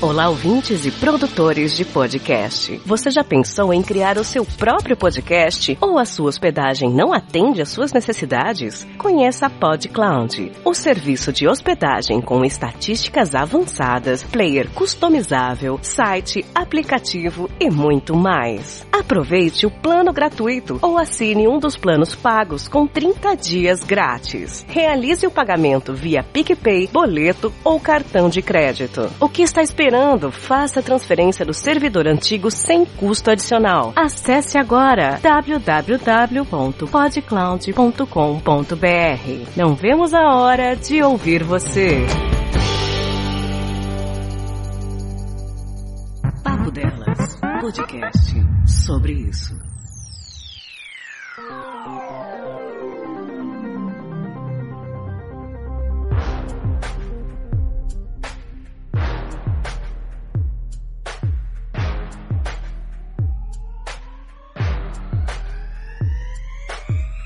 Olá, ouvintes e produtores de podcast. Você já pensou em criar o seu próprio podcast ou a sua hospedagem não atende às suas necessidades? Conheça a PodCloud, o serviço de hospedagem com estatísticas avançadas, player customizável, site, aplicativo e muito mais. Aproveite o plano gratuito ou assine um dos planos pagos com 30 dias grátis. Realize o pagamento via PicPay, boleto ou cartão de crédito. O que está esperando? Esperando? Faça a transferência do servidor antigo sem custo adicional. Acesse agora www.podcloud.com.br. Não vemos a hora de ouvir você. Papo Delas, podcast sobre isso.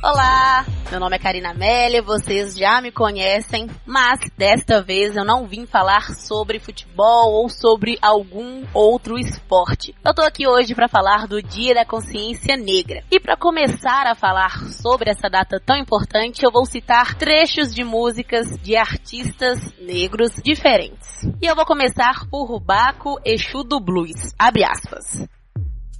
Olá, meu nome é Karina Amélia, vocês já me conhecem, mas desta vez eu não vim falar sobre futebol ou sobre algum outro esporte. Eu tô aqui hoje para falar do Dia da Consciência Negra. E para começar a falar sobre essa data tão importante, eu vou citar trechos de músicas de artistas negros diferentes. E eu vou começar por Rubaco Exu do Blues. Abre aspas.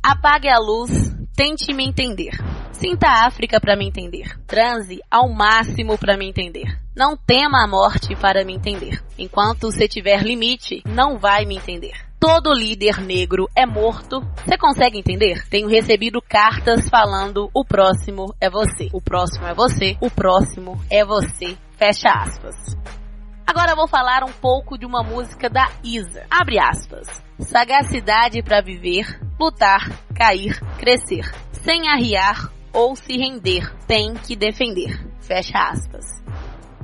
Apague a luz, tente me entender. Sinta a África para me entender. Transe ao máximo para me entender. Não tema a morte para me entender. Enquanto você tiver limite, não vai me entender. Todo líder negro é morto. Você consegue entender? Tenho recebido cartas falando o próximo é você. O próximo é você. O próximo é você. Fecha aspas. Agora vou falar um pouco de uma música da Isa. Abre aspas. Sagacidade para viver, lutar, cair, crescer. Sem arriar ou se render, tem que defender. Fecha aspas.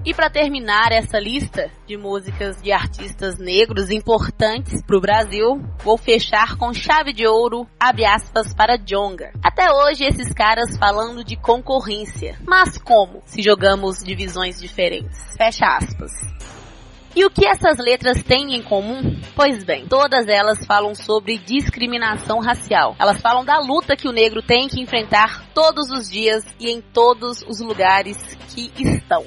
E para terminar essa lista de músicas de artistas negros importantes para o Brasil, vou fechar com chave de ouro, abre aspas, para Jonga. Até hoje esses caras falando de concorrência. Mas como se jogamos divisões diferentes? Fecha aspas. E o que essas letras têm em comum? Pois bem, todas elas falam sobre discriminação racial. Elas falam da luta que o negro tem que enfrentar todos os dias e em todos os lugares que estão.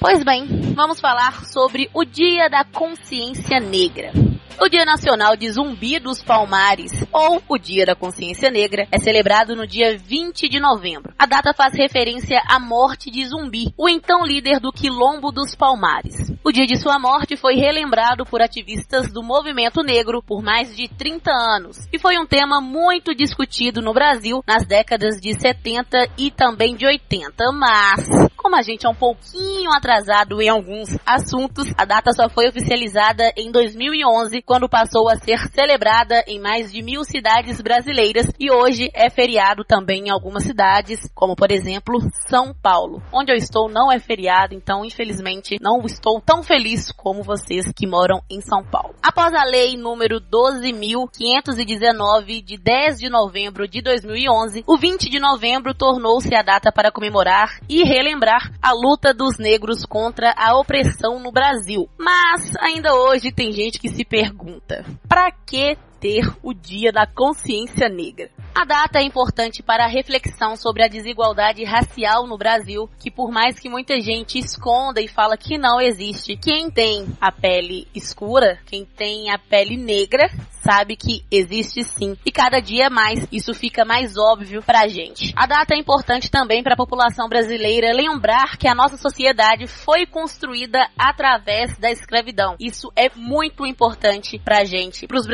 Pois bem, vamos falar sobre o Dia da Consciência Negra. O Dia Nacional de Zumbi dos Palmares, ou o Dia da Consciência Negra, é celebrado no dia 20 de novembro. A data faz referência à morte de Zumbi, o então líder do Quilombo dos Palmares. O dia de sua morte foi relembrado por ativistas do movimento negro por mais de 30 anos e foi um tema muito discutido no Brasil nas décadas de 70 e também de 80, mas como a gente é um pouquinho atrasado em alguns assuntos, a data só foi oficializada em 2011, quando passou a ser celebrada em mais de mil cidades brasileiras e hoje é feriado também em algumas cidades, como por exemplo São Paulo. Onde eu estou não é feriado, então infelizmente não estou tão feliz como vocês que moram em São Paulo. Após a lei número 12.519 de 10 de novembro de 2011, o 20 de novembro tornou-se a data para comemorar e relembrar a luta dos negros contra a opressão no Brasil. Mas ainda hoje tem gente que se pergunta: para que ter o Dia da Consciência Negra? A data é importante para a reflexão sobre a desigualdade racial no Brasil, que por mais que muita gente esconda e fala que não existe, quem tem a pele escura, quem tem a pele negra, sabe que existe sim. E cada dia mais isso fica mais óbvio pra gente. A data é importante também para a população brasileira lembrar que a nossa sociedade foi construída através da escravidão. Isso é muito importante pra gente, para os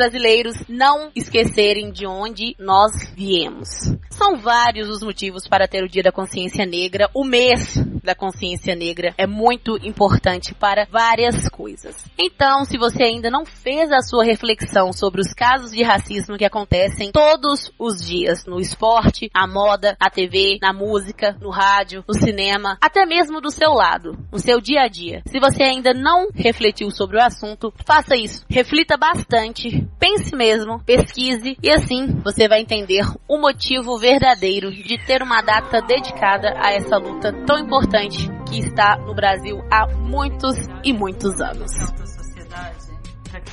não esquecerem de onde nós viemos. São vários os motivos para ter o Dia da Consciência Negra. O mês da consciência negra é muito importante para várias coisas. Então, se você ainda não fez a sua reflexão sobre os casos de racismo que acontecem todos os dias no esporte, na moda, na TV, na música, no rádio, no cinema, até mesmo do seu lado, no seu dia a dia. Se você ainda não refletiu sobre o assunto, faça isso. Reflita bastante, pense mesmo, pesquise e assim você vai entender o motivo verdadeiro de ter uma data dedicada a essa luta tão importante que está no Brasil há muitos e muitos anos.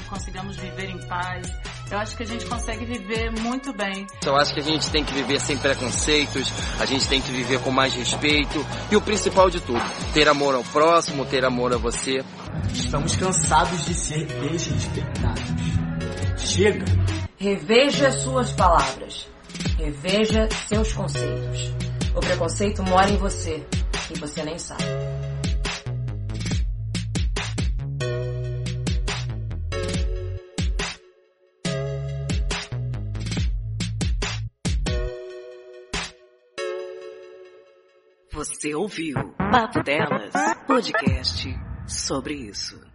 consigamos viver em paz. Eu acho que a gente consegue viver muito bem. Eu acho que a gente tem que viver sem preconceitos, a gente tem que viver com mais respeito e o principal de tudo, ter amor ao próximo, ter amor a você. Estamos cansados de ser desrespeitados. Chega! Reveja suas palavras. Reveja seus conceitos. O preconceito mora em você e você nem sabe. Você ouviu Papo Delas, podcast sobre isso.